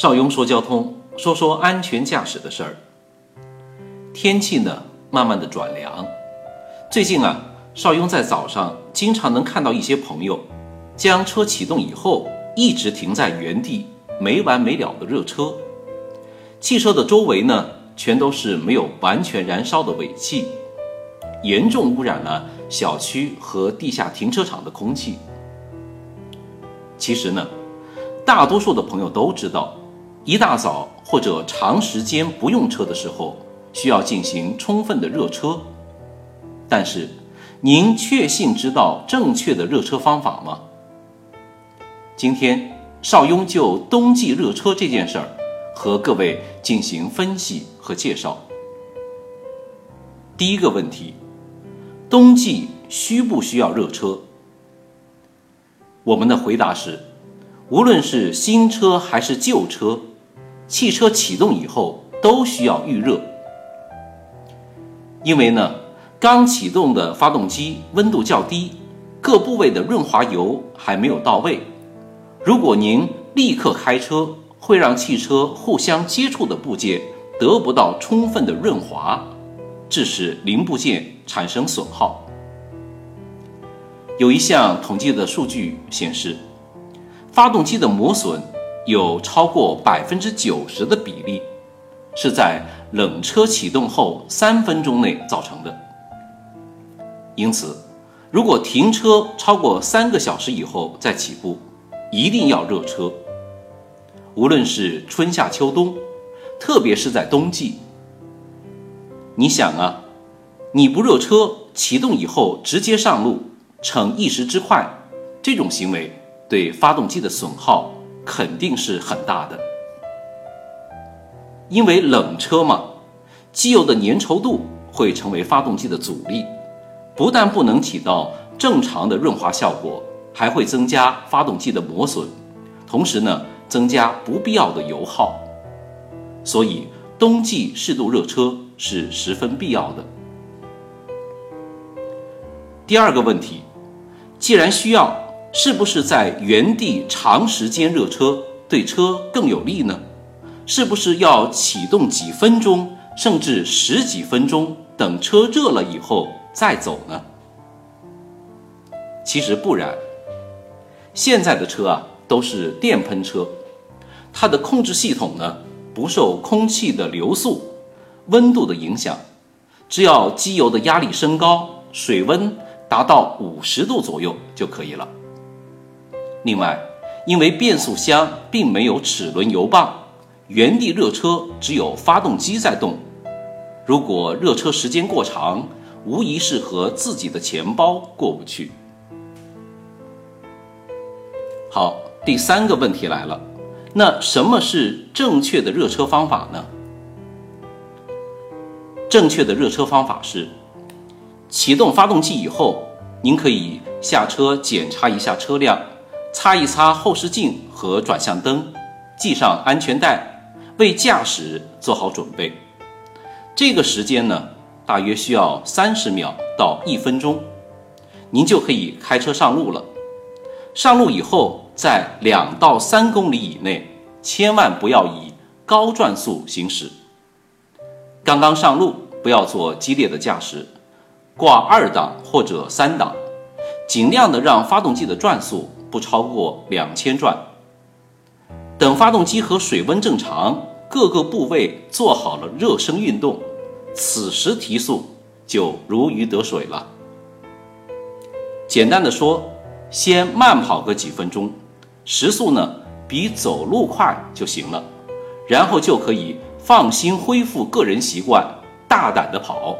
邵雍说交通，说说安全驾驶的事儿。天气呢，慢慢的转凉。最近啊，邵雍在早上经常能看到一些朋友，将车启动以后，一直停在原地，没完没了的热车。汽车的周围呢，全都是没有完全燃烧的尾气，严重污染了小区和地下停车场的空气。其实呢，大多数的朋友都知道，一大早或者长时间不用车的时候，需要进行充分的热车。但是，您确信知道正确的热车方法吗？今天，邵雍就冬季热车这件事儿，和各位进行分析和介绍。第一个问题，冬季需不需要热车？我们的回答是，无论是新车还是旧车，汽车启动以后都需要预热。因为呢，刚启动的发动机温度较低，各部位的润滑油还没有到位。如果您立刻开车，会让汽车互相接触的部件得不到充分的润滑，致使零部件产生损耗。有一项统计的数据显示，发动机的磨损有超过百分之九十的比例是在冷车启动后三分钟内造成的。因此，如果停车超过三个小时以后再起步，一定要热车。无论是春夏秋冬，特别是在冬季，你想啊，你不热车，启动以后直接上路。逞一时之快，这种行为对发动机的损耗肯定是很大的。因为冷车嘛，机油的粘稠度会成为发动机的阻力，不但不能起到正常的润滑效果，还会增加发动机的磨损，同时呢，增加不必要的油耗。所以，冬季适度热车是十分必要的。第二个问题。既然需要，是不是在原地长时间热车对车更有利呢？是不是要启动几分钟，甚至十几分钟，等车热了以后再走呢？其实不然。现在的车啊都是电喷车，它的控制系统呢不受空气的流速、温度的影响，只要机油的压力升高，水温。达到五十度左右就可以了。另外，因为变速箱并没有齿轮油泵，原地热车只有发动机在动。如果热车时间过长，无疑是和自己的钱包过不去。好，第三个问题来了，那什么是正确的热车方法呢？正确的热车方法是。启动发动机以后，您可以下车检查一下车辆，擦一擦后视镜和转向灯，系上安全带，为驾驶做好准备。这个时间呢，大约需要三十秒到一分钟，您就可以开车上路了。上路以后，在两到三公里以内，千万不要以高转速行驶。刚刚上路，不要做激烈的驾驶。挂二档或者三档，尽量的让发动机的转速不超过两千转。等发动机和水温正常，各个部位做好了热身运动，此时提速就如鱼得水了。简单的说，先慢跑个几分钟，时速呢比走路快就行了，然后就可以放心恢复个人习惯，大胆的跑。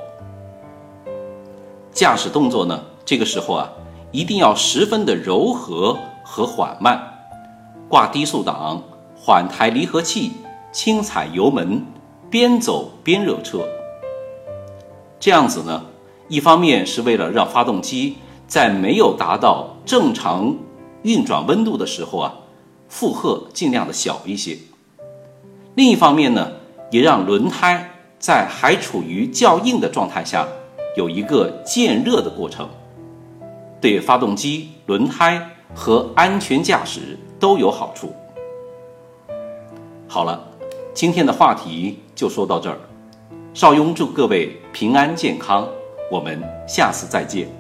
驾驶动作呢？这个时候啊，一定要十分的柔和和缓慢，挂低速档，缓抬离合器，轻踩油门，边走边热车。这样子呢，一方面是为了让发动机在没有达到正常运转温度的时候啊，负荷尽量的小一些；另一方面呢，也让轮胎在还处于较硬的状态下。有一个渐热的过程，对发动机、轮胎和安全驾驶都有好处。好了，今天的话题就说到这儿。邵雍祝各位平安健康，我们下次再见。